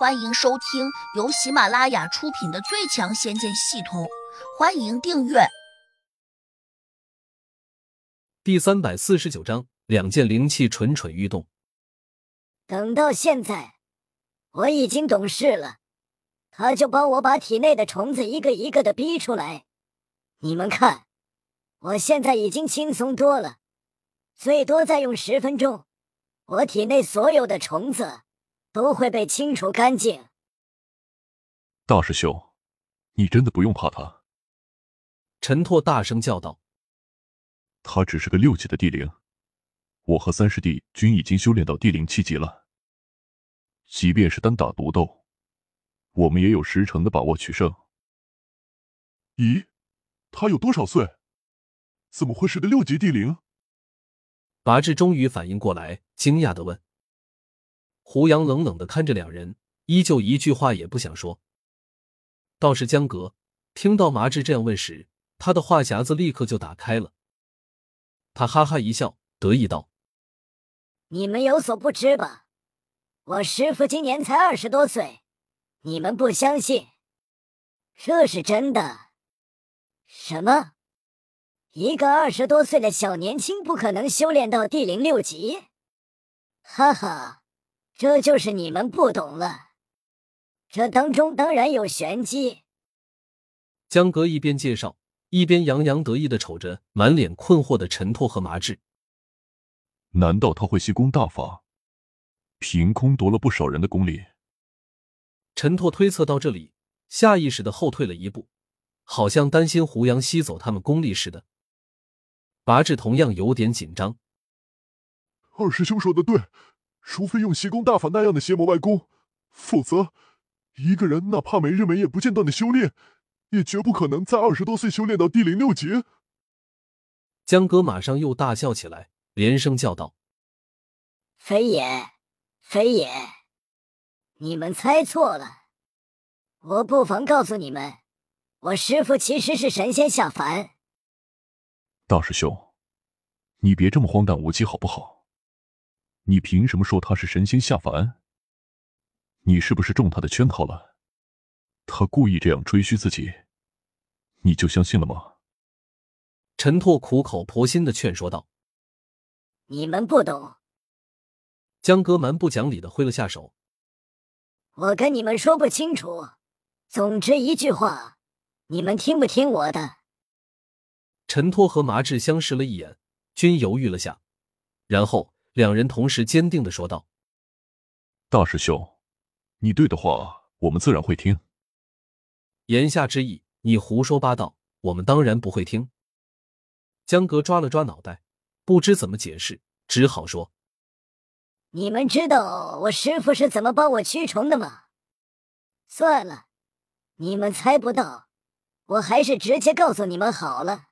欢迎收听由喜马拉雅出品的《最强仙剑系统》，欢迎订阅。第三百四十九章，两件灵气蠢蠢欲动。等到现在，我已经懂事了，他就帮我把体内的虫子一个一个的逼出来。你们看，我现在已经轻松多了，最多再用十分钟，我体内所有的虫子。都会被清除干净。大师兄，你真的不用怕他。陈拓大声叫道：“他只是个六级的地灵，我和三师弟均已经修炼到地灵七级了。即便是单打独斗，我们也有十成的把握取胜。”咦，他有多少岁？怎么会是个六级地灵？拔智终于反应过来，惊讶的问。胡杨冷冷的看着两人，依旧一句话也不想说。倒是江格听到麻志这样问时，他的话匣子立刻就打开了。他哈哈一笑，得意道：“你们有所不知吧？我师傅今年才二十多岁，你们不相信？这是真的。什么？一个二十多岁的小年轻不可能修炼到地灵六级？哈哈！”这就是你们不懂了，这当中当然有玄机。江格一边介绍，一边洋洋得意的瞅着满脸困惑的陈拓和麻志。难道他会吸功大法，凭空夺了不少人的功力？陈拓推测到这里，下意识的后退了一步，好像担心胡杨吸走他们功力似的。麻志同样有点紧张。二师兄说的对。除非用邪功大法那样的邪魔外功，否则一个人哪怕没日没夜不间断的修炼，也绝不可能在二十多岁修炼到地灵六级。江哥马上又大笑起来，连声叫道：“非也，非也！你们猜错了。我不妨告诉你们，我师父其实是神仙下凡。”大师兄，你别这么荒诞无稽好不好？你凭什么说他是神仙下凡？你是不是中他的圈套了？他故意这样吹嘘自己，你就相信了吗？陈拓苦口婆心的劝说道：“你们不懂。”江哥蛮不讲理的挥了下手：“我跟你们说不清楚。总之一句话，你们听不听我的？”陈拓和麻志相视了一眼，均犹豫了下，然后。两人同时坚定的说道：“大师兄，你对的话，我们自然会听。言下之意，你胡说八道，我们当然不会听。”江格抓了抓脑袋，不知怎么解释，只好说：“你们知道我师傅是怎么帮我驱虫的吗？算了，你们猜不到，我还是直接告诉你们好了。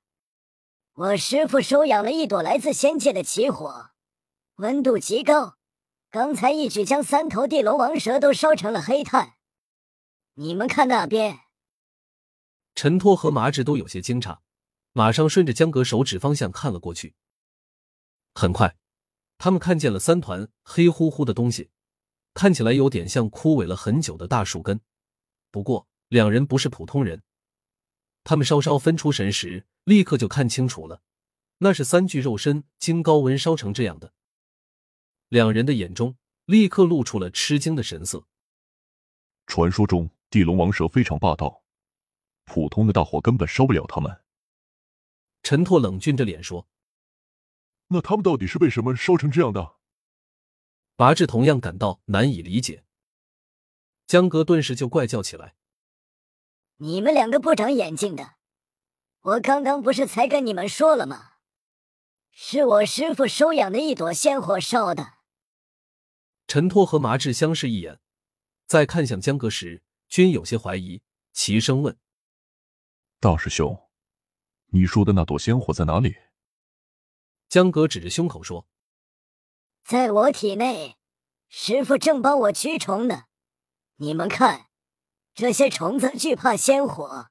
我师傅收养了一朵来自仙界的奇火。”温度极高，刚才一举将三头地龙王蛇都烧成了黑炭。你们看那边，陈托和麻志都有些惊诧，马上顺着江阁手指方向看了过去。很快，他们看见了三团黑乎乎的东西，看起来有点像枯萎了很久的大树根。不过，两人不是普通人，他们稍稍分出神时，立刻就看清楚了，那是三具肉身经高温烧成这样的。两人的眼中立刻露出了吃惊的神色。传说中地龙王蛇非常霸道，普通的大火根本烧不了他们。陈拓冷峻着脸说：“那他们到底是被什么烧成这样的？”拔智同样感到难以理解。江哥顿时就怪叫起来：“你们两个不长眼睛的！我刚刚不是才跟你们说了吗？是我师傅收养的一朵仙火烧的。”陈拓和麻志相视一眼，在看向江哥时，均有些怀疑，齐声问：“大师兄，你说的那朵仙火在哪里？”江哥指着胸口说：“在我体内，师傅正帮我驱虫呢。你们看，这些虫子惧怕仙火，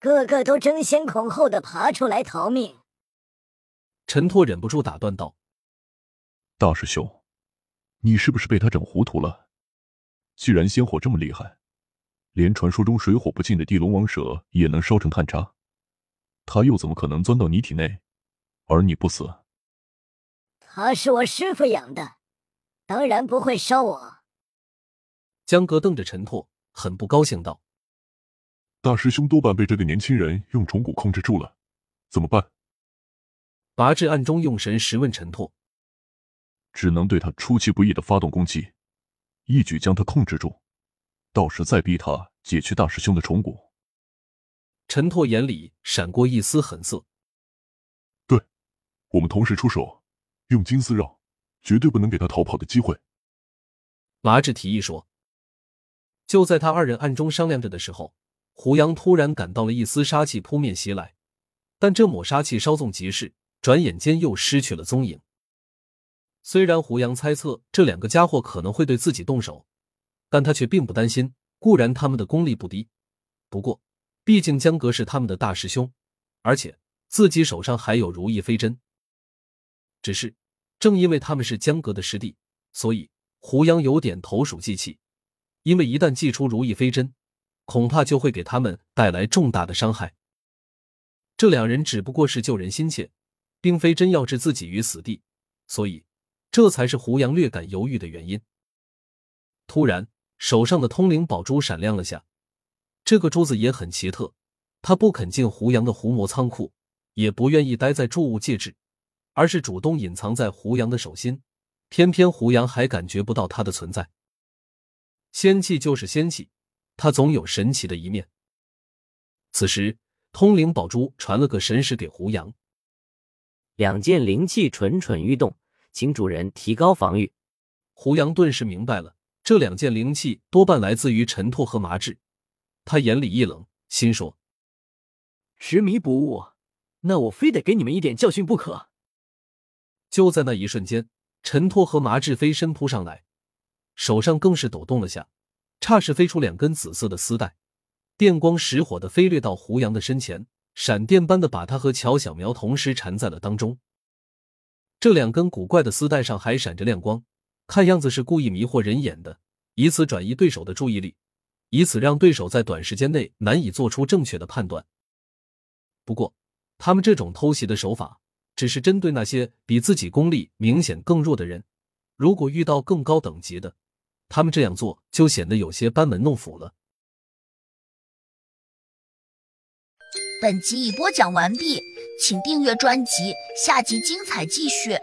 个个都争先恐后的爬出来逃命。”陈拓忍不住打断道：“大师兄。”你是不是被他整糊涂了？既然仙火这么厉害，连传说中水火不进的地龙王蛇也能烧成炭渣，他又怎么可能钻到你体内，而你不死？他是我师傅养的，当然不会烧我。江哥瞪着陈拓，很不高兴道：“大师兄多半被这个年轻人用虫蛊控制住了，怎么办？”拔智暗中用神识问陈拓：“只能对他出其不意的发动攻击，一举将他控制住，到时再逼他解去大师兄的虫蛊。”陈拓眼里闪过一丝狠色：“对，我们同时出手，用金丝绕，绝对不能给他逃跑的机会。”麻智提议说。就在他二人暗中商量着的时候，胡杨突然感到了一丝杀气扑面袭来，但这抹杀气稍纵即逝，转眼间又失去了踪影。虽然胡杨猜测这两个家伙可能会对自己动手，但他却并不担心。固然他们的功力不低，不过毕竟江阁是他们的大师兄，而且自己手上还有如意飞针。只是正因为他们是江阁的师弟，所以胡杨有点投鼠忌器。因为一旦祭出如意飞针，恐怕就会给他们带来重大的伤害。这两人只不过是救人心切，并非真要置自己于死地，所以这才是胡杨略感犹豫的原因。突然，手上的通灵宝珠闪亮了下，这个珠子也很奇特，他不肯进胡杨的狐魔仓库，也不愿意待在铸物戒指，而是主动隐藏在胡杨的手心，偏偏胡杨还感觉不到它的存在。仙气就是仙气，它总有神奇的一面。此时，通灵宝珠传了个神识给胡杨，两件灵气蠢蠢欲动，请主人提高防御。胡杨顿时明白了，这两件灵器多半来自于陈拓和麻智。他眼里一冷，心说：执迷不悟，那我非得给你们一点教训不可。就在那一瞬间，陈拓和麻智飞身扑上来。手上更是抖动了下，差时飞出两根紫色的丝带，电光石火的飞掠到胡杨的身前，闪电般的把他和乔小苗同时缠在了当中。这两根古怪的丝带上还闪着亮光，看样子是故意迷惑人眼的，以此转移对手的注意力，以此让对手在短时间内难以做出正确的判断。不过，他们这种偷袭的手法只是针对那些比自己功力明显更弱的人，如果遇到更高等级的。他们这样做就显得有些班门弄斧了。本集已播讲完毕，请订阅专辑，下集精彩继续。